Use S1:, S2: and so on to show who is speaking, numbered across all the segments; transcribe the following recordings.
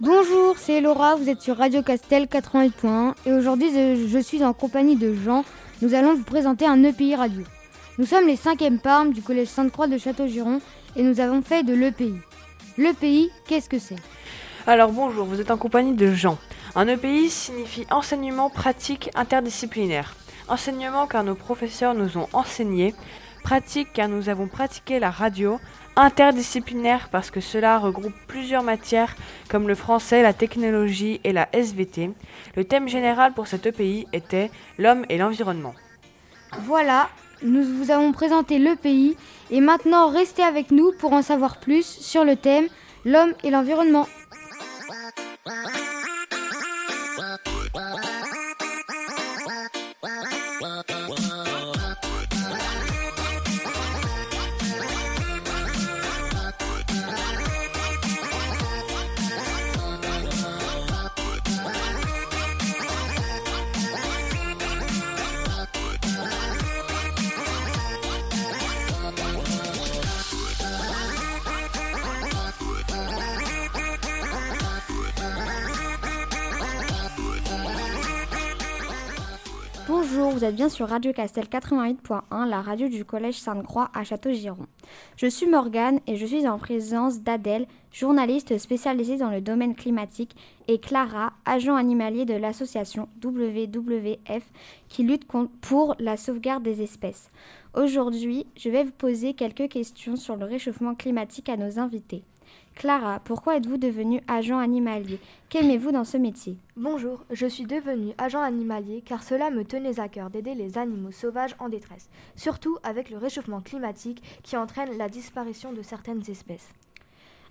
S1: Bonjour, c'est Laura, vous êtes sur Radio Castel 88.1 et aujourd'hui je suis en compagnie de Jean. Nous allons vous présenter un EPI radio. Nous sommes les 5e parmes du collège Sainte-Croix de Château-Giron et nous avons fait de l'EPI. L'EPI, qu'est-ce que c'est?
S2: Alors bonjour, vous êtes en compagnie de Jean. Un EPI signifie enseignement pratique interdisciplinaire. Enseignement car nos professeurs nous ont enseigné, pratique car nous avons pratiqué la radio, interdisciplinaire parce que cela regroupe plusieurs matières comme le français, la technologie et la SVT. Le thème général pour cet EPI était l'homme et l'environnement.
S1: Voilà, nous vous avons présenté l'EPI et maintenant restez avec nous pour en savoir plus sur le thème l'homme et l'environnement. Vous êtes bien sur Radio Castel 88.1, la radio du Collège Sainte-Croix à Château-Giron. Je suis Morgane et je suis en présence d'Adèle, journaliste spécialisée dans le domaine climatique, et Clara, agent animalier de l'association WWF qui lutte pour la sauvegarde des espèces. Aujourd'hui, je vais vous poser quelques questions sur le réchauffement climatique à nos invités. Clara, pourquoi êtes-vous devenue agent animalier? Qu'aimez-vous dans ce métier?
S3: Bonjour, je suis devenue agent animalier car cela me tenait à cœur d'aider les animaux sauvages en détresse, surtout avec le réchauffement climatique qui entraîne la disparition de certaines espèces.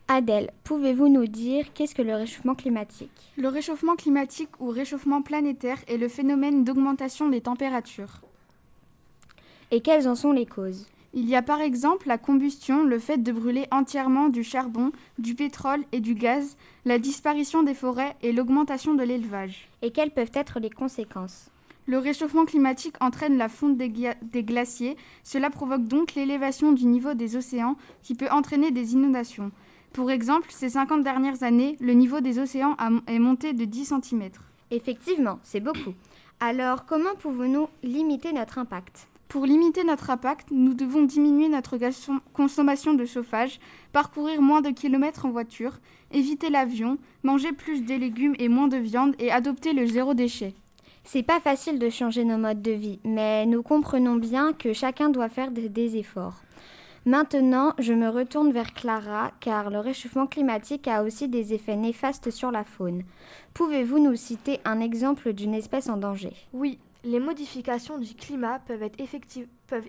S1: Adèle, pouvez-vous nous dire qu'est-ce que le réchauffement climatique?
S4: Le réchauffement climatique ou réchauffement planétaire est le phénomène d'augmentation des températures.
S1: Et quelles en sont les causes?
S4: Il y a par exemple la combustion, le fait de brûler entièrement du charbon, du pétrole et du gaz, la disparition des forêts et l'augmentation de l'élevage.
S1: Et quelles peuvent être les conséquences?
S4: Le réchauffement climatique entraîne la fonte des, des glaciers, cela provoque donc l'élévation du niveau des océans qui peut entraîner des inondations. Pour exemple, ces 50 dernières années, le niveau des océans est monté de 10 cm.
S1: Effectivement, c'est beaucoup. Alors, comment pouvons-nous limiter notre impact?
S4: Pour limiter notre impact, nous devons diminuer notre consommation de chauffage, parcourir moins de kilomètres en voiture, éviter l'avion, manger plus de légumes et moins de viande et adopter le zéro déchet.
S1: C'est pas facile de changer nos modes de vie, mais nous comprenons bien que chacun doit faire des efforts. Maintenant, je me retourne vers Clara, car le réchauffement climatique a aussi des effets néfastes sur la faune. Pouvez-vous nous citer un exemple d'une espèce en danger?
S3: Oui, les modifications du climat peuvent,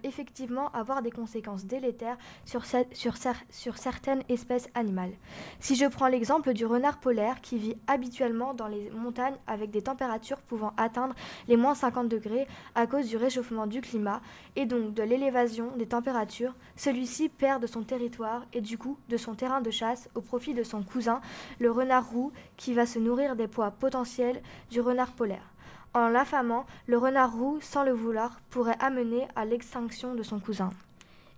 S3: effectivement avoir des conséquences délétères sur, sur, sur, certaines espèces animales. Si je prends l'exemple du renard polaire qui vit habituellement dans les montagnes avec des températures pouvant atteindre les moins 50 degrés à cause du réchauffement du climat et donc de l'élévation des températures, celui-ci perd de son territoire et du coup de son terrain de chasse au profit de son cousin, le renard roux, qui va se nourrir des poids potentiels du renard polaire. En l'affamant, le renard roux, sans le vouloir, pourrait amener à l'extinction de son cousin.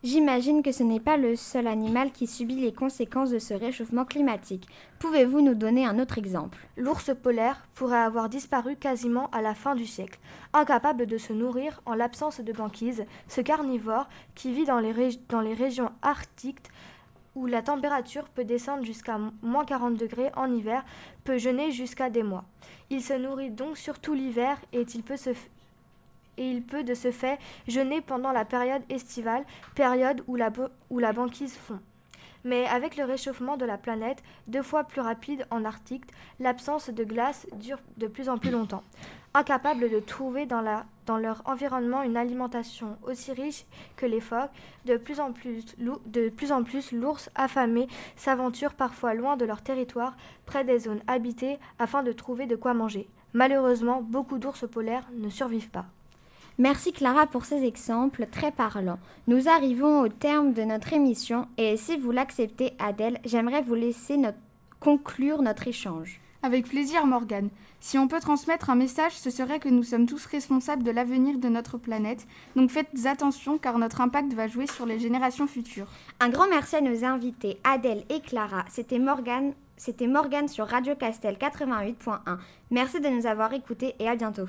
S1: J'imagine que ce n'est pas le seul animal qui subit les conséquences de ce réchauffement climatique. Pouvez-vous nous donner un autre exemple?
S3: L'ours polaire pourrait avoir disparu quasiment à la fin du siècle. Incapable de se nourrir en l'absence de banquise, ce carnivore, qui vit dans les, dans les régions arctiques, où la température peut descendre jusqu'à moins 40 degrés en hiver, peut jeûner jusqu'à des mois. Il se nourrit donc surtout l'hiver et il peut de ce fait jeûner pendant la période estivale, période où la banquise fond. Mais avec le réchauffement de la planète, deux fois plus rapide en Arctique, l'absence de glace dure de plus en plus longtemps incapables de trouver dans, leur environnement une alimentation aussi riche que les phoques, de plus, en plus l'ours affamé s'aventure parfois loin de leur territoire, près des zones habitées, afin de trouver de quoi manger. Malheureusement, beaucoup d'ours polaires ne survivent pas.
S1: Merci Clara pour ces exemples très parlants. Nous arrivons au terme de notre émission et si vous l'acceptez Adèle, j'aimerais vous laisser notre conclure notre échange
S4: Avec plaisir, Morgane. Si on peut transmettre un message, ce serait que nous sommes tous responsables de l'avenir de notre planète. Donc faites attention car notre impact va jouer sur les générations futures.
S1: Un grand merci à nos invités Adèle et Clara. C'était Morgane, c'était Morgane sur Radio Castel 88.1. Merci de nous avoir écoutés et à bientôt.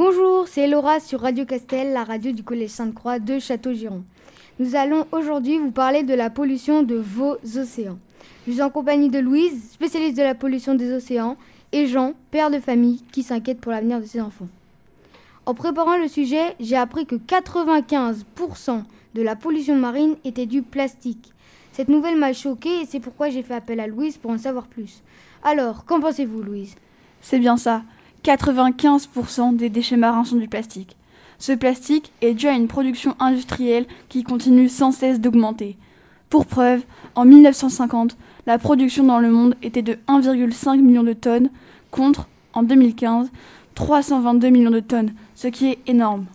S5: Bonjour, c'est Laura sur Radio Castel, la radio du Collège Sainte-Croix de Château-Giron. Nous allons aujourd'hui vous parler de la pollution de vos océans. Je suis en compagnie de Louise, spécialiste de la pollution des océans, et Jean, père de famille, qui s'inquiète pour l'avenir de ses enfants. En préparant le sujet, j'ai appris que 95% de la pollution marine était du plastique. Cette nouvelle m'a choquée et c'est pourquoi j'ai fait appel à Louise pour en savoir plus. Alors, qu'en pensez-vous, Louise?
S6: C'est bien ça. 95% des déchets marins sont du plastique. Ce plastique est dû à une production industrielle qui continue sans cesse d'augmenter. Pour preuve, en 1950, la production dans le monde était de 1,5 million de tonnes contre, en 2015, 322 millions de tonnes, ce qui est énorme.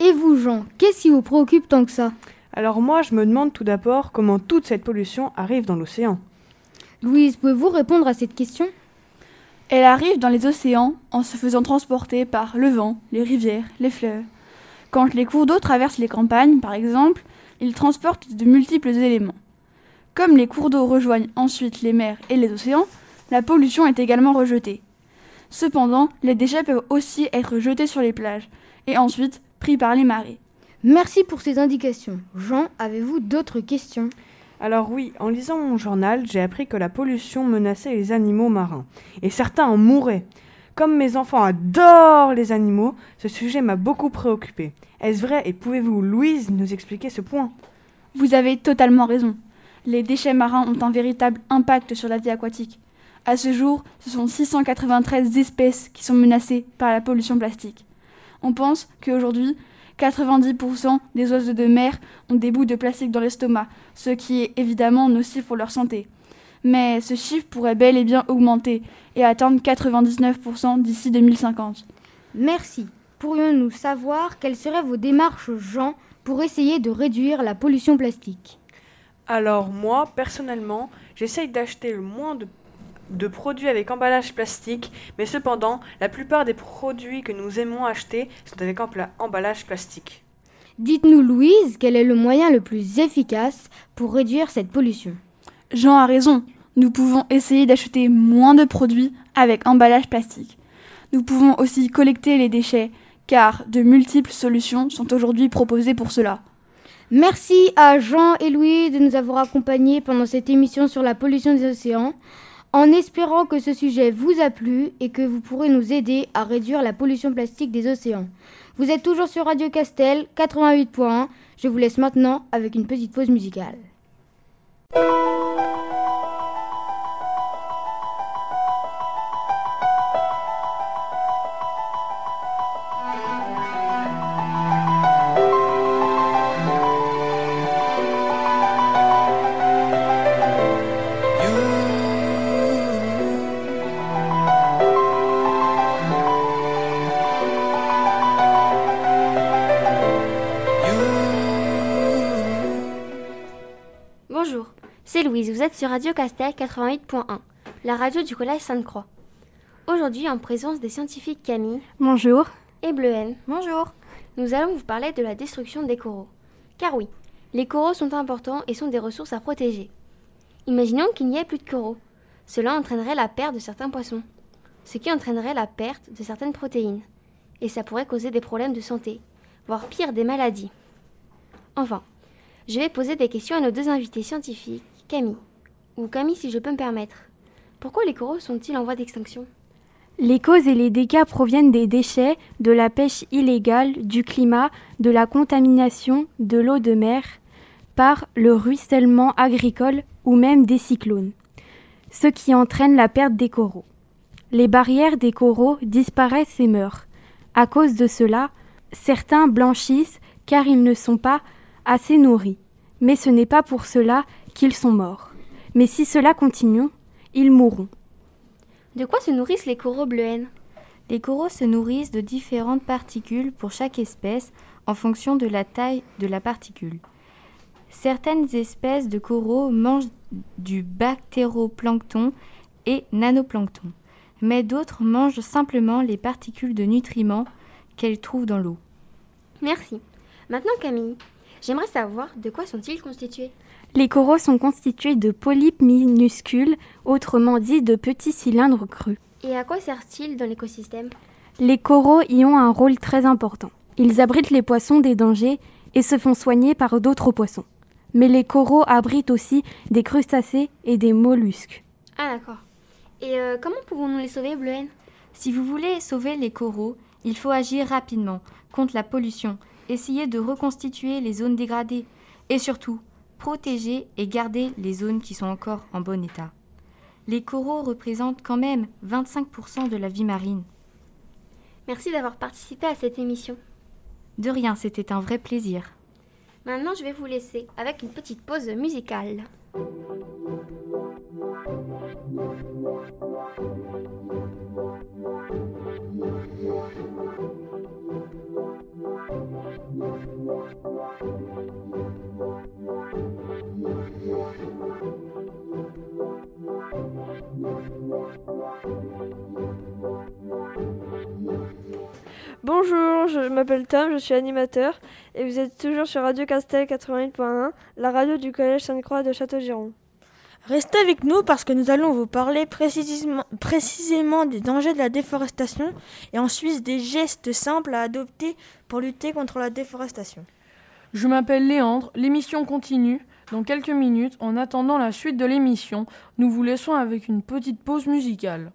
S5: Et vous, Jean, qu'est-ce qui vous préoccupe tant que ça?
S2: Alors moi, je me demande tout d'abord comment toute cette pollution arrive dans l'océan.
S5: Louise, pouvez-vous répondre à cette question?
S6: Elle arrive dans les océans en se faisant transporter par le vent, les rivières, les fleuves. Quand les cours d'eau traversent les campagnes, par exemple, ils transportent de multiples éléments. Comme les cours d'eau rejoignent ensuite les mers et les océans, la pollution est également rejetée. Cependant, les déchets peuvent aussi être jetés sur les plages et ensuite pris par les marées.
S5: Merci pour ces indications. Jean, avez-vous d'autres questions?
S2: Alors oui, en lisant mon journal, j'ai appris que la pollution menaçait les animaux marins, et certains en mouraient. Comme mes enfants adorent les animaux, ce sujet m'a beaucoup préoccupé. Est-ce vrai et pouvez-vous, Louise, nous expliquer ce point?
S6: Vous avez totalement raison. Les déchets marins ont un véritable impact sur la vie aquatique. À ce jour, ce sont 693 espèces qui sont menacées par la pollution plastique. On pense qu'aujourd'hui, 90% des oiseaux de mer ont des bouts de plastique dans l'estomac, ce qui est évidemment nocif pour leur santé. Mais ce chiffre pourrait bel et bien augmenter et atteindre 99% d'ici 2050.
S5: Merci. Pourrions-nous savoir quelles seraient vos démarches, Jean, pour essayer de réduire la pollution plastique?
S2: Alors moi, personnellement, j'essaye d'acheter le moins de, de produits avec emballage plastique, mais cependant, la plupart des produits que nous aimons acheter sont avec emballage plastique.
S5: Dites-nous, Louise, quel est le moyen le plus efficace pour réduire cette pollution?
S6: Jean a raison. Nous pouvons essayer d'acheter moins de produits avec emballage plastique. Nous pouvons aussi collecter les déchets, car de multiples solutions sont aujourd'hui proposées pour cela.
S5: Merci à Jean et Louis de nous avoir accompagnés pendant cette émission sur la pollution des océans, en espérant que ce sujet vous a plu et que vous pourrez nous aider à réduire la pollution plastique des océans. Vous êtes toujours sur Radio Castel 88.1. Je vous laisse maintenant avec une petite pause musicale.
S7: Radio Castel 88.1, la radio du Collège Sainte-Croix. Aujourd'hui, en présence des scientifiques Camille
S8: Bonjour.
S7: et Bleuhen,
S8: Bonjour.
S7: nous allons vous parler de la destruction des coraux. Car oui, les coraux sont importants et sont des ressources à protéger. Imaginons qu'il n'y ait plus de coraux. Cela entraînerait la perte de certains poissons, ce qui entraînerait la perte de certaines protéines. Et ça pourrait causer des problèmes de santé, voire pire des maladies. Enfin, je vais poser des questions à nos deux invités scientifiques, Camille. Ou Camille si je peux me permettre. Pourquoi les coraux sont-ils en voie d'extinction?
S8: Les causes et les dégâts proviennent des déchets, de la pêche illégale, du climat, de la contamination, de l'eau de mer. par le ruissellement agricole ou même des cyclones, ce qui entraîne la perte des coraux. Les barrières des coraux disparaissent et meurent. À cause de cela, certains blanchissent car ils ne sont pas assez nourris. Mais ce n'est pas pour cela qu'ils sont morts. Mais si cela continue, ils mourront.
S7: De quoi se nourrissent les coraux bleuets
S9: Les coraux se nourrissent de différentes particules pour chaque espèce en fonction de la taille de la particule. Certaines espèces de coraux mangent du bactéroplancton et nanoplancton, mais d'autres mangent simplement les particules de nutriments qu'elles trouvent dans l'eau.
S7: Merci. Maintenant Camille, j'aimerais savoir de quoi sont-ils constitués?
S8: Les coraux sont constitués de polypes minuscules, autrement dit de petits cylindres crus.
S7: Et à quoi servent-ils dans l'écosystème?
S8: Les coraux y ont un rôle très important. Ils abritent les poissons des dangers et se font soigner par d'autres poissons. Mais les coraux abritent aussi des crustacés et des mollusques.
S7: Ah d'accord. Et euh, comment pouvons-nous les sauver, Bleuhen
S9: Si vous voulez sauver les coraux, il faut agir rapidement contre la pollution, essayer de reconstituer les zones dégradées et surtout protéger et garder les zones qui sont encore en bon état. Les coraux représentent quand même 25% de la vie marine.
S7: Merci d'avoir participé à cette émission.
S9: De rien, c'était un vrai plaisir.
S7: Maintenant, je vais vous laisser avec une petite pause musicale.
S10: Bonjour, je m'appelle Tom, je suis animateur et vous êtes toujours sur Radio Castel 88.1, la radio du Collège Sainte-Croix de Château-Giron.
S11: Restez avec nous parce que nous allons vous parler précisément, des dangers de la déforestation et ensuite des gestes simples à adopter pour lutter contre la déforestation.
S12: Je m'appelle Léandre, l'émission continue dans quelques minutes. En attendant la suite de l'émission, nous vous laissons avec une petite pause musicale.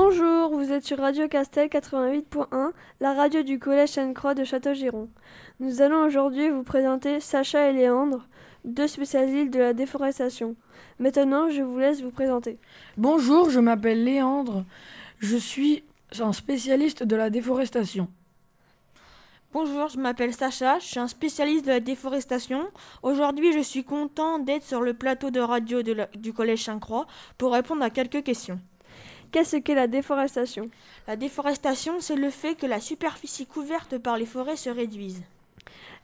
S10: Bonjour, vous êtes sur Radio Castel 88.1, la radio du Collège Sainte-Croix de Château-Giron. Nous allons aujourd'hui vous présenter Sacha et Léandre, deux spécialistes de la déforestation. Maintenant, je vous laisse vous présenter.
S12: Bonjour, je m'appelle Léandre. Je suis un spécialiste de la déforestation.
S11: Bonjour, je m'appelle Sacha, je suis un spécialiste de la déforestation. Aujourd'hui, je suis content d'être sur le plateau de radio de la- du Collège Sainte-Croix pour répondre à quelques questions.
S10: Qu'est-ce qu'est la déforestation?
S11: La déforestation, c'est le fait que la superficie couverte par les forêts se réduise.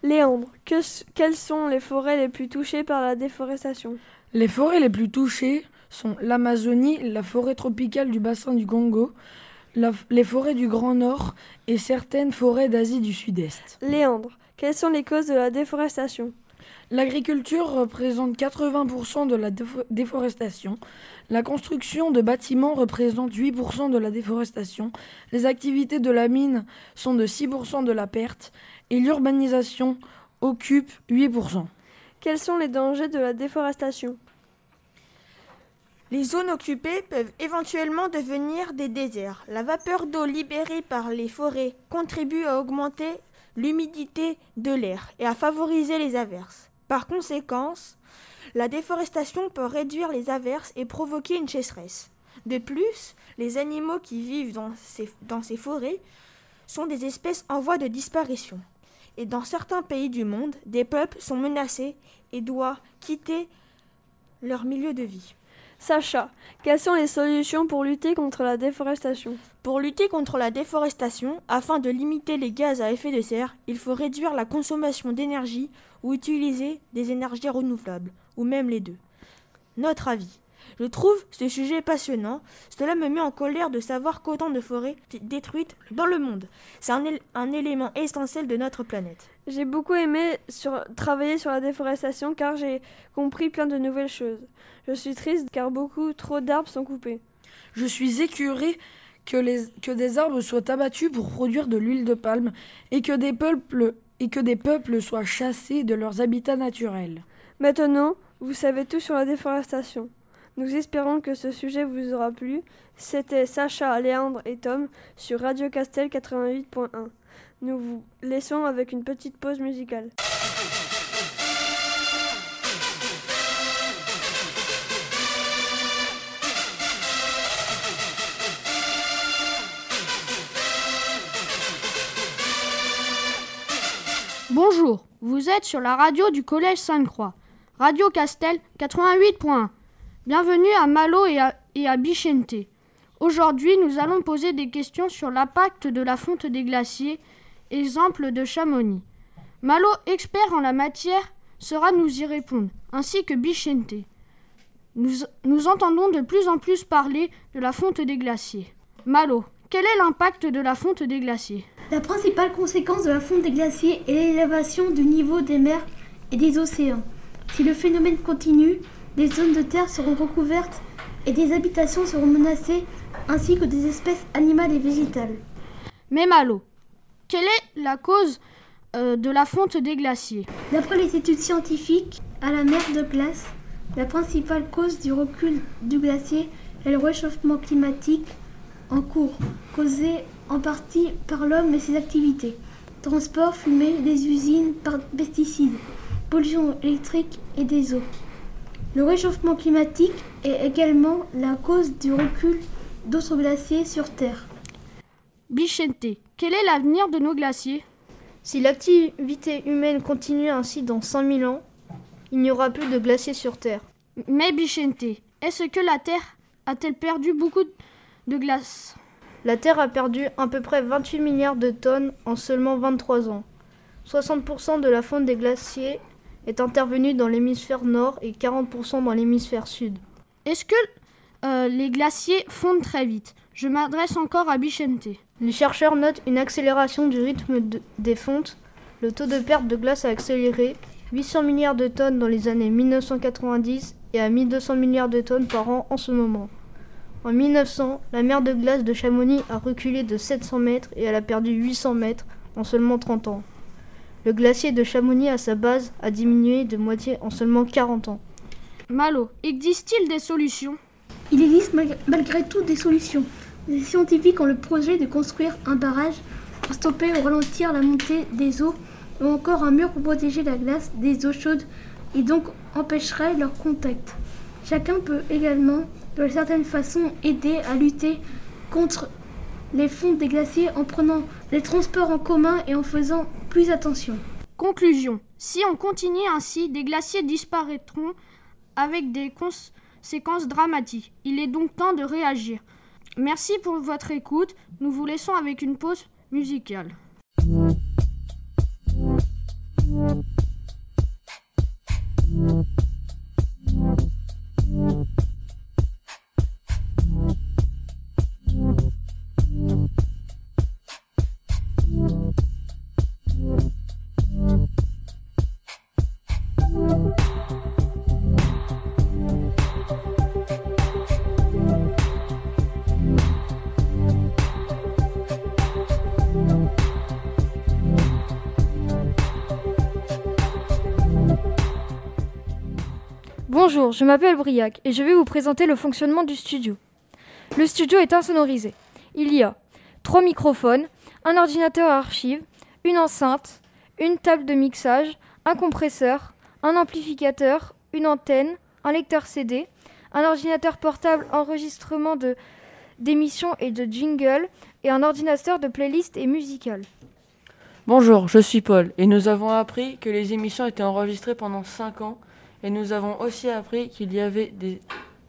S10: Léandre, que quelles sont les forêts les plus touchées par la déforestation?
S12: Les forêts les plus touchées sont l'Amazonie, la forêt tropicale du bassin du Congo, la- les forêts du Grand Nord et certaines forêts d'Asie du Sud-Est.
S10: Léandre, quelles sont les causes de la déforestation?
S12: L'agriculture représente 80% de la défo- déforestation. La construction de bâtiments représente 8% de la déforestation. Les activités de la mine sont de 6% de la perte. Et l'urbanisation occupe 8%.
S10: Quels sont les dangers de la déforestation?
S11: Les zones occupées peuvent éventuellement devenir des déserts. La vapeur d'eau libérée par les forêts contribue à augmenter l'humidité de l'air et à favoriser les averses. Par conséquent, la déforestation peut réduire les averses et provoquer une sécheresse. De plus, les animaux qui vivent dans ces, dans ces forêts sont des espèces en voie de disparition. Et dans certains pays du monde, des peuples sont menacés et doivent quitter leur milieu de vie.
S10: Sacha, quelles sont les solutions pour lutter contre la déforestation?
S11: Pour lutter contre la déforestation, afin de limiter les gaz à effet de serre, il faut réduire la consommation d'énergie ou utiliser des énergies renouvelables, ou même les deux. Notre avis. Je trouve ce sujet passionnant. Cela me met en colère de savoir qu'autant de forêts détruites dans le monde. C'est un, un, élément essentiel de notre planète.
S10: J'ai beaucoup aimé sur, travailler sur la déforestation car j'ai compris plein de nouvelles choses. Je suis triste car beaucoup trop d'arbres sont coupés.
S12: Je suis écuré que, les, que des arbres soient abattus pour produire de l'huile de palme et que des peuples et que des peuples soient chassés de leurs habitats naturels.
S10: Maintenant, vous savez tout sur la déforestation. Nous espérons que ce sujet vous aura plu. C'était Sacha, Léandre et Tom sur Radio Castel 88.1. Nous vous laissons avec une petite pause musicale.
S13: Bonjour, vous êtes sur la radio du Collège Sainte-Croix, Radio Castel 88.1. Bienvenue à Malo et à, Bichente. Aujourd'hui, nous allons poser des questions sur l'impact de la fonte des glaciers, exemple de Chamonix. Malo, expert en la matière, sera nous y répondre, ainsi que Bichente. Nous entendons de plus en plus parler de la fonte des glaciers. Malo, quel est l'impact de la fonte des glaciers?
S14: La principale conséquence de la fonte des glaciers est l'élévation du niveau des mers et des océans. Si le phénomène continue, des zones de terre seront recouvertes et des habitations seront menacées, ainsi que des espèces animales et végétales.
S13: Mais Malo, quelle est la cause euh, de la fonte des glaciers?
S14: D'après les études scientifiques, à la mer de glace, la principale cause du recul du glacier est le réchauffement climatique en cours, causé en partie par l'homme et ses activités. Transport, fumée des usines par pesticides, pollution électrique et des eaux. Le réchauffement climatique est également la cause du recul d'autres glaciers sur Terre.
S13: Bichente, quel est l'avenir de nos glaciers?
S15: Si l'activité humaine continue ainsi dans 100 000 ans, il n'y aura plus de glaciers sur Terre.
S13: Mais Bichente, est-ce que la Terre a-t-elle perdu beaucoup de glace?
S15: La Terre a perdu à peu près 28 milliards de tonnes en seulement 23 ans. 60% de la fonte des glaciers est intervenue dans l'hémisphère nord et 40% dans l'hémisphère sud.
S13: Est-ce que euh, les glaciers fondent très vite? Je m'adresse encore à Bichente.
S15: Les chercheurs notent une accélération du rythme de, des fontes. Le taux de perte de glace a accéléré 800 milliards de tonnes dans les années 1990 et à 1200 milliards de tonnes par an en ce moment. En 1900, la mer de glace de Chamonix a reculé de 700 mètres et elle a perdu 800 mètres en seulement 30 ans. Le glacier de Chamonix à sa base a diminué de moitié en seulement 40 ans.
S13: Malo, existe-t-il des solutions?
S14: Il existe malgré tout des solutions. Les scientifiques ont le projet de construire un barrage pour stopper ou ralentir la montée des eaux ou encore un mur pour protéger la glace des eaux chaudes et donc empêcherait leur contact. Chacun peut également, de certaine façon, aider à lutter contre les fonds des glaciers en prenant les transports en commun et en faisant plus attention.
S13: Conclusion. Si on continue ainsi, des glaciers disparaîtront avec des conséquences dramatiques. Il est donc temps de réagir. Merci pour votre écoute. Nous vous laissons avec une pause musicale.
S16: Je m'appelle Briac et je vais vous présenter le fonctionnement du studio. Le studio est insonorisé. Il y a trois microphones, un ordinateur à archives, une enceinte, une table de mixage, un compresseur, un amplificateur, une antenne, un lecteur CD, un ordinateur portable enregistrement d'émissions et de jingles et un ordinateur de playlist et musical.
S17: Bonjour, je suis Paul et nous avons appris que les émissions étaient enregistrées pendant 5 ans et nous avons aussi appris qu'il y avait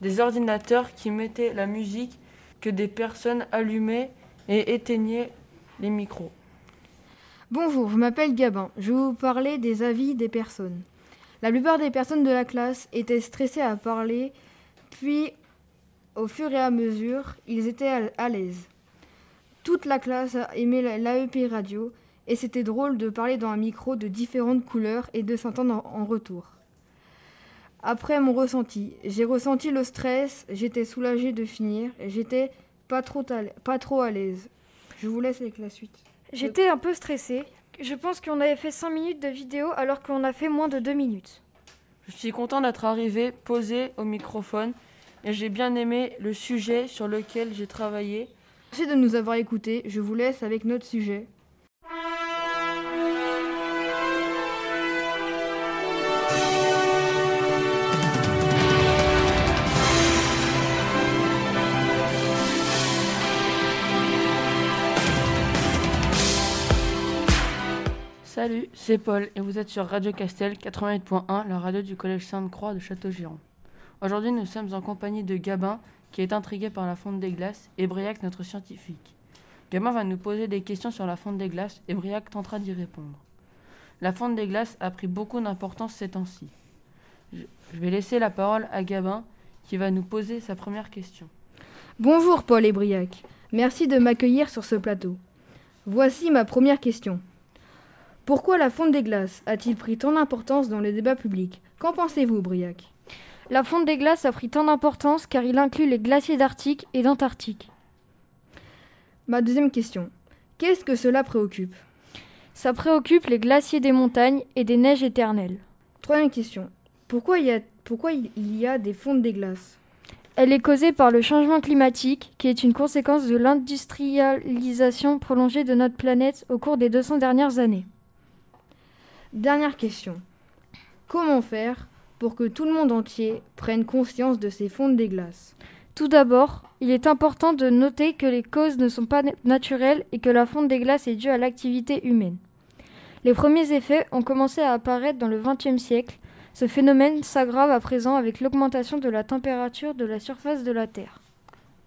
S17: des, ordinateurs qui mettaient la musique que des personnes allumaient et éteignaient les micros.
S18: Bonjour, je m'appelle Gabin. Je vais vous parler des avis des personnes. La plupart des personnes de la classe étaient stressées à parler
S15: Puis, au fur et à mesure, ils étaient à l'aise. Toute la classe aimait l'AEP radio et c'était drôle de parler dans un micro de différentes couleurs et de s'entendre en retour. Après mon ressenti, j'ai ressenti le stress, j'étais soulagée de finir, j'étais pas trop, pas trop à l'aise. Je vous laisse avec la suite.
S16: J'étais un peu stressée. Je pense qu'on avait fait 5 minutes de vidéo alors qu'on a fait moins de 2 minutes.
S17: Je suis content d'être arrivé, posé au microphone, et j'ai bien aimé le sujet sur lequel j'ai travaillé. Merci de nous avoir écoutés. Je vous laisse avec notre sujet. Salut, c'est Paul et vous êtes sur Radio Castel 88.1, la radio du Collège Sainte-Croix de Château-Giron. Aujourd'hui, nous sommes en compagnie de Gabin, qui est intrigué par la fonte des glaces, et Briac, notre scientifique. Gabin va nous poser des questions sur la fonte des glaces et Briac tentera d'y répondre. La fonte des glaces a pris beaucoup d'importance ces temps-ci. Je vais laisser la parole à Gabin, qui va nous poser sa première question.
S15: Bonjour Paul et Briac. Merci de m'accueillir sur ce plateau. Voici ma première question. Pourquoi la fonte des glaces a-t-il pris tant d'importance dans le débat public Qu'en pensez-vous, Briac?
S16: La fonte des glaces a pris tant d'importance car il inclut les glaciers d'Arctique et d'Antarctique.
S15: Ma deuxième question. Qu'est-ce que cela préoccupe?
S16: Ça préoccupe les glaciers des montagnes et des neiges éternelles.
S15: Troisième question. Pourquoi il y a, pourquoi il y a des fontes des glaces?
S16: Elle est causée par le changement climatique qui est une conséquence de l'industrialisation prolongée de notre planète au cours des 200 dernières années.
S15: Dernière question. Comment faire pour que tout le monde entier prenne conscience de ces fontes des glaces
S16: Tout d'abord, il est important de noter que les causes ne sont pas naturelles et que la fonte des glaces est due à l'activité humaine. Les premiers effets ont commencé à apparaître dans le XXe siècle. Ce phénomène s'aggrave à présent avec l'augmentation de la température de la surface de la Terre.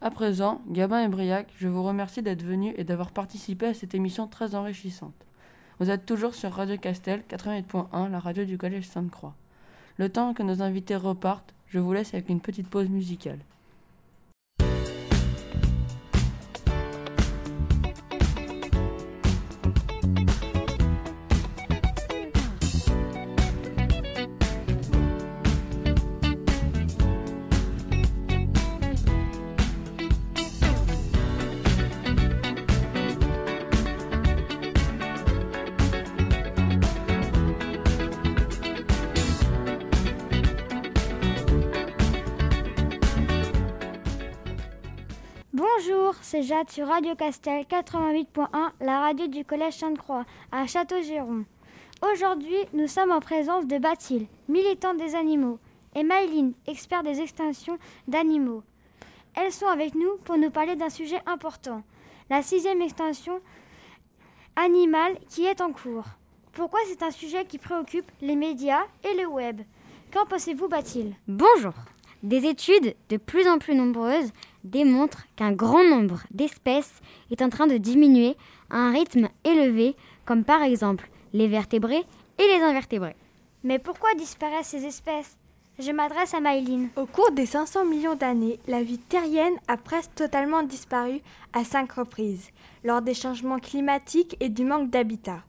S17: À présent, Gabin et Briac, je vous remercie d'être venus et d'avoir participé à cette émission très enrichissante. Vous êtes toujours sur Radio Castel 88.1, la radio du Collège Sainte-Croix. Le temps que nos invités repartent, je vous laisse avec une petite pause musicale.
S19: C'est Jade sur Radio Castel 88.1, la radio du Collège Sainte-Croix, à Château-Giron. Aujourd'hui, nous sommes en présence de Bathilde, militante des animaux, et Maïline, expert des extinctions d'animaux. Elles sont avec nous pour nous parler d'un sujet important, la sixième extinction animale qui est en cours. Pourquoi c'est un sujet qui préoccupe les médias et le web? Qu'en pensez-vous, Bathilde?
S20: Bonjour des études de plus en plus nombreuses démontrent qu'un grand nombre d'espèces est en train de diminuer à un rythme élevé, comme par exemple les vertébrés et les invertébrés.
S19: Mais pourquoi disparaissent ces espèces? Je m'adresse à Maïline.
S3: Au cours des 500 millions d'années, la vie terrienne a presque totalement disparu à cinq reprises, lors des changements climatiques et du manque d'habitat.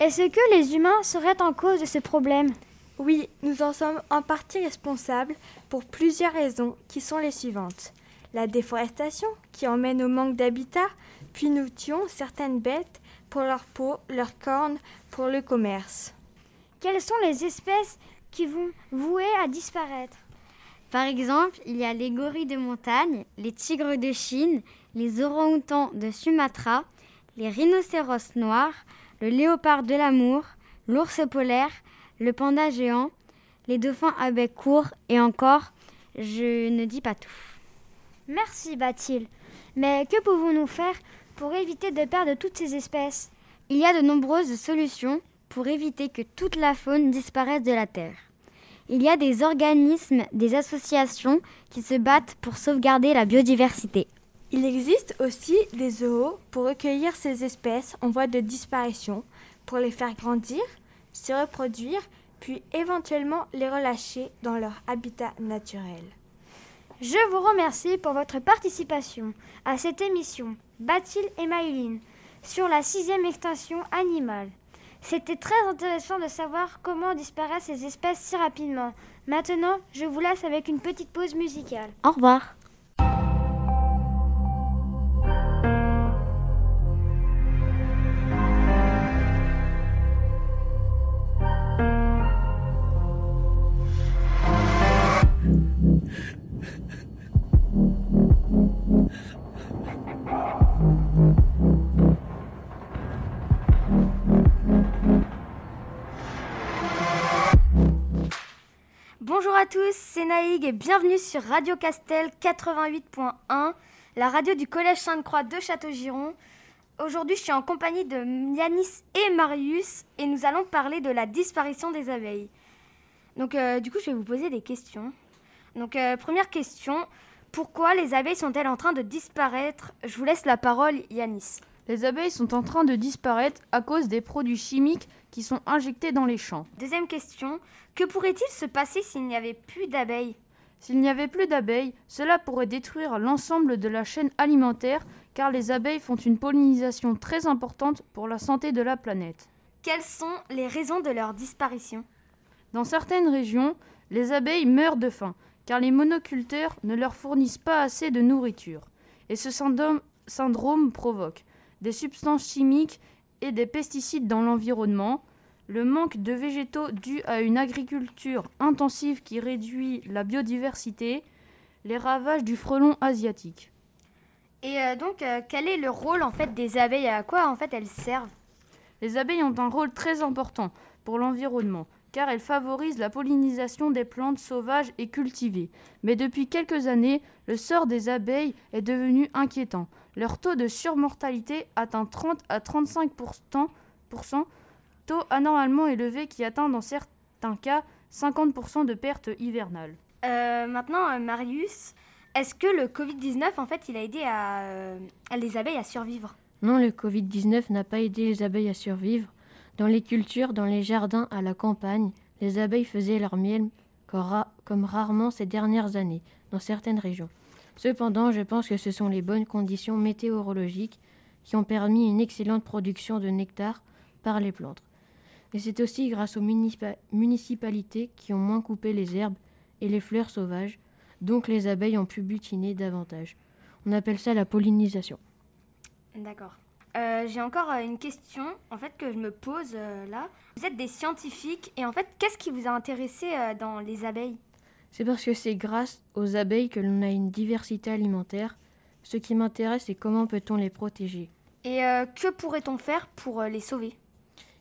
S19: Est-ce que les humains seraient en cause de ce problème?
S3: Oui, nous en sommes en partie responsables pour plusieurs raisons qui sont les suivantes. La déforestation qui emmène au manque d'habitat, puis nous tuons certaines bêtes pour leur peau, leurs cornes, pour le commerce.
S19: Quelles sont les espèces qui vont vouer à disparaître?
S20: Par exemple, il y a les gorilles de montagne, les tigres de Chine, les orang-outans de Sumatra, les rhinocéros noirs, le léopard de l'amour, l'ours polaire, le panda géant, les dauphins à bec court et encore, je ne dis pas tout.
S19: Merci Bathilde. Mais que pouvons-nous faire pour éviter de perdre toutes ces espèces?
S20: Il y a de nombreuses solutions pour éviter que toute la faune disparaisse de la Terre. Il y a des organismes, des associations qui se battent pour sauvegarder la biodiversité.
S3: Il existe aussi des zoos pour recueillir ces espèces en voie de disparition, pour les faire grandir se reproduire, puis éventuellement les relâcher dans leur habitat naturel.
S19: Je vous remercie pour votre participation à cette émission, Bathilde et Maïline, sur la sixième extinction animale. C'était très intéressant de savoir comment disparaissent ces espèces si rapidement. Maintenant, je vous laisse avec une petite pause musicale.
S7: Au revoir.
S20: Tous, c'est Naïg et bienvenue sur Radio Castel 88.1, la radio du Collège Sainte-Croix de Château-Giron. Aujourd'hui, je suis en compagnie de Yanis et Marius et nous allons parler de la disparition des abeilles. Donc, euh, du coup, je vais vous poser des questions. Donc, euh, première question, pourquoi les abeilles sont-elles en train de disparaître? Je vous laisse la parole, Yanis.
S21: Les abeilles sont en train de disparaître à cause des produits chimiques qui sont injectés dans les champs.
S20: Deuxième question, que pourrait-il se passer s'il n'y avait plus d'abeilles?
S21: S'il n'y avait plus d'abeilles, cela pourrait détruire l'ensemble de la chaîne alimentaire car les abeilles font une pollinisation très importante pour la santé de la planète.
S20: Quelles sont les raisons de leur disparition?
S21: Dans certaines régions, les abeilles meurent de faim car les monoculteurs ne leur fournissent pas assez de nourriture. Et ce syndrome, syndrome provoque des substances chimiques et des pesticides dans l'environnement, le manque de végétaux dû à une agriculture intensive qui réduit la biodiversité, les ravages du frelon asiatique.
S20: Et euh, donc, euh, quel est le rôle en fait des abeilles? À quoi en fait elles servent?
S21: Les abeilles ont un rôle très important pour l'environnement car elles favorisent la pollinisation des plantes sauvages et cultivées. Mais depuis quelques années, le sort des abeilles est devenu inquiétant. Leur taux de surmortalité atteint 30 à 35% taux anormalement élevé qui atteint dans certains cas 50% de pertes hivernales.
S20: Euh, maintenant, euh, Marius, est-ce que le Covid-19, en fait, il a aidé à, euh, à les abeilles à survivre?
S22: Non, le Covid-19 n'a pas aidé les abeilles à survivre. Dans les cultures, dans les jardins, à la campagne, les abeilles faisaient leur miel comme rarement ces dernières années, dans certaines régions. Cependant, je pense que ce sont les bonnes conditions météorologiques qui ont permis une excellente production de nectar par les plantes. Et c'est aussi grâce aux municipalités qui ont moins coupé les herbes et les fleurs sauvages, donc les abeilles ont pu butiner davantage. On appelle ça la pollinisation.
S20: D'accord. Euh, j'ai encore euh, une question en fait que je me pose euh, là. Vous êtes des scientifiques et en fait qu'est-ce qui vous a intéressé dans les abeilles?
S22: C'est parce que c'est grâce aux abeilles que l'on a une diversité alimentaire. Ce qui m'intéresse c'est comment peut-on les protéger.
S20: Et que pourrait-on faire pour les sauver?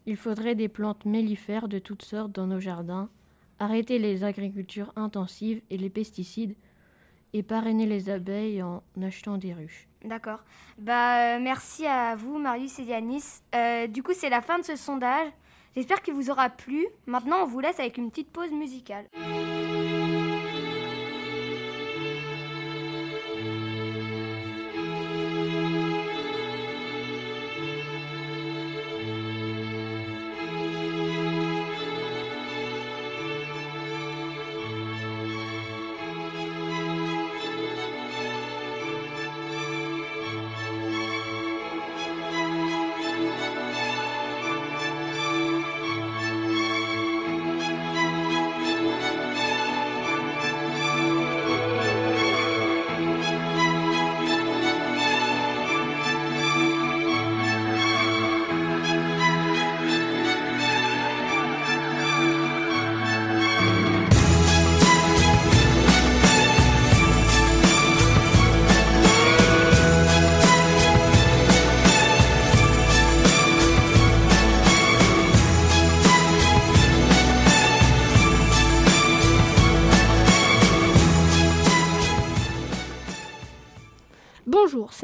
S22: Il faudrait des plantes mellifères de toutes sortes dans nos jardins, arrêter les agricultures intensives et les pesticides et parrainer les abeilles en achetant des ruches.
S20: D'accord. Bah, euh, merci à vous, Marius et Yanis. Euh, du coup, c'est la fin de ce sondage. J'espère qu'il vous aura plu. Maintenant, on vous laisse avec une petite pause musicale.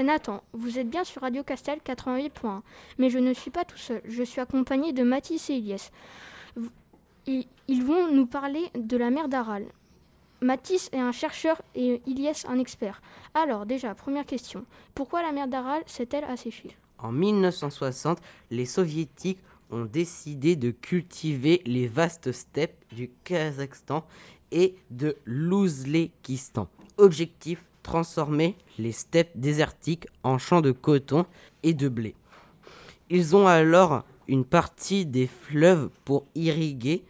S13: Nathan. Vous êtes bien sur Radio Castel 88.1. Mais je ne suis pas tout seul. Je suis accompagné de Mathis et Ilyes. Ils vont nous parler de la mer d'Aral. Mathis est un chercheur et Ilyes un expert. Alors, déjà, première question. Pourquoi la mer d'Aral s'est-elle asséchée?
S23: En 1960, les soviétiques ont décidé de cultiver les vastes steppes du Kazakhstan et de l'Ouzbékistan Objectif transformer les steppes désertiques en champs de coton et de blé. Ils ont alors une partie des fleuves pour irriguer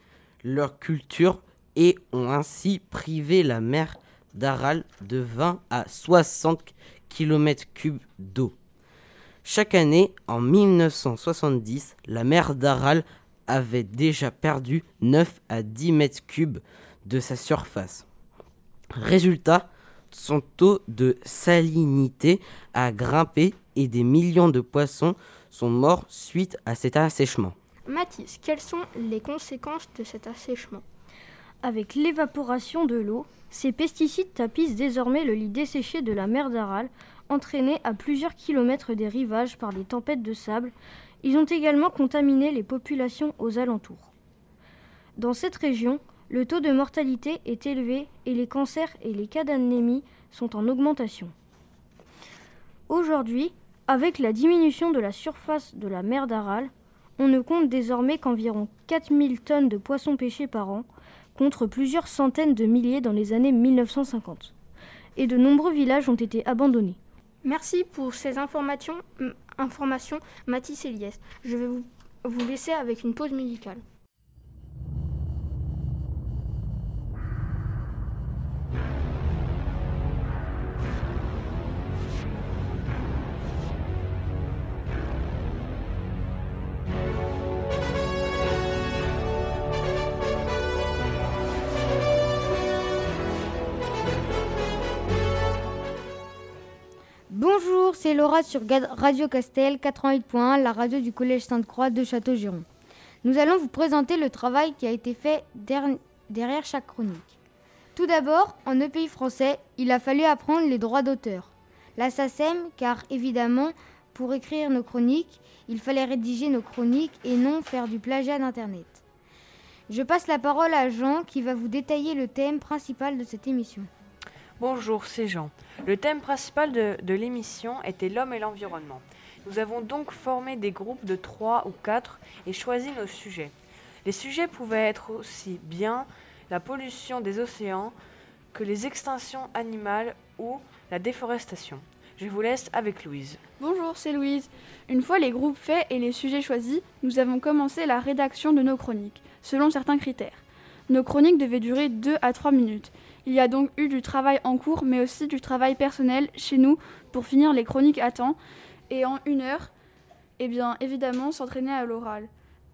S23: leur culture et ont ainsi privé la mer d'Aral de 20 à 60 km3 d'eau. Chaque année, en 1970, la mer d'Aral avait déjà perdu 9 à 10 mètres cubes de sa surface. Résultat, son taux de salinité a grimpé et des millions de poissons sont morts suite à cet assèchement.
S13: Mathis, quelles sont les conséquences de cet assèchement?
S5: Avec l'évaporation de l'eau, ces pesticides tapissent désormais le lit desséché de la mer d'Aral, entraîné à plusieurs kilomètres des rivages par les tempêtes de sable. Ils ont également contaminé les populations aux alentours. Dans cette région, le taux de mortalité est élevé et les cancers et les cas d'anémie sont en augmentation. Aujourd'hui, avec la diminution de la surface de la mer d'Aral, on ne compte désormais qu'environ 4000 tonnes de poissons pêchés par an, contre plusieurs centaines de milliers dans les années 1950. Et de nombreux villages ont été abandonnés.
S13: Merci pour ces informations, Mathis Eliès. Je vais vous, vous laisser avec une pause musicale.
S24: C'est Laura sur Radio Castel 88.1, la radio du Collège Sainte-Croix de Château-Giron. Nous allons vous présenter le travail qui a été fait derrière chaque chronique. Tout d'abord, en EPI français, il a fallu apprendre les droits d'auteur. La SACEM, car évidemment, pour écrire nos chroniques, il fallait rédiger nos chroniques et non faire du plagiat d'Internet. Je passe la parole à Jean qui va vous détailler le thème principal de cette émission.
S2: Bonjour, c'est Jean. Le thème principal de, l'émission était l'homme et l'environnement. Nous avons donc formé des groupes de 3 ou 4 et choisi nos sujets. Les sujets pouvaient être aussi bien la pollution des océans que les extinctions animales ou la déforestation. Je vous laisse avec Louise.
S6: Bonjour, c'est Louise. Une fois les groupes faits et les sujets choisis, nous avons commencé la rédaction de nos chroniques, selon certains critères. Nos chroniques devaient durer 2 à 3 minutes. Il y a donc eu du travail en cours, mais aussi du travail personnel chez nous pour finir les chroniques à temps. Et en une heure, eh bien, évidemment, s'entraîner à l'oral.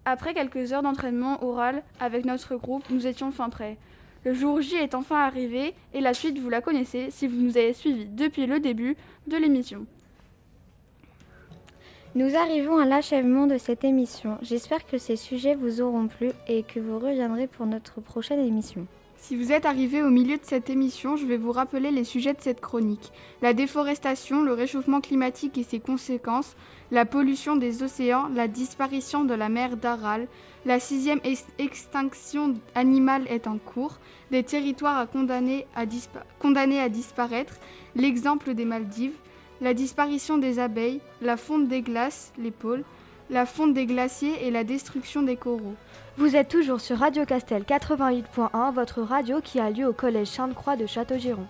S6: Après quelques heures d'entraînement oral avec notre groupe, nous étions fin prêts. Le jour J est enfin arrivé et la suite, vous la connaissez si vous nous avez suivis depuis le début de l'émission.
S1: Nous arrivons à l'achèvement de cette émission. J'espère que ces sujets vous auront plu et que vous reviendrez pour notre prochaine émission.
S6: Si vous êtes arrivé au milieu de cette émission, je vais vous rappeler les sujets de cette chronique. La déforestation, le réchauffement climatique et ses conséquences, la pollution des océans, la disparition de la mer d'Aral, la sixième extinction animale est en cours, des territoires à condamner à, à disparaître, l'exemple des Maldives, la disparition des abeilles, la fonte des glaces, les pôles, la fonte des glaciers et la destruction des coraux.
S3: Vous êtes toujours sur Radio Castel 88.1, votre radio qui a lieu au Collège Sainte-Croix de Château-Giron.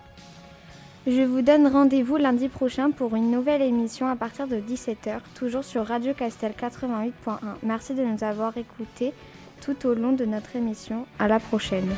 S1: Je vous donne rendez-vous lundi prochain pour une nouvelle émission à partir de 17h, toujours sur Radio Castel 88.1. Merci de nous avoir écoutés tout au long de notre émission. À la prochaine.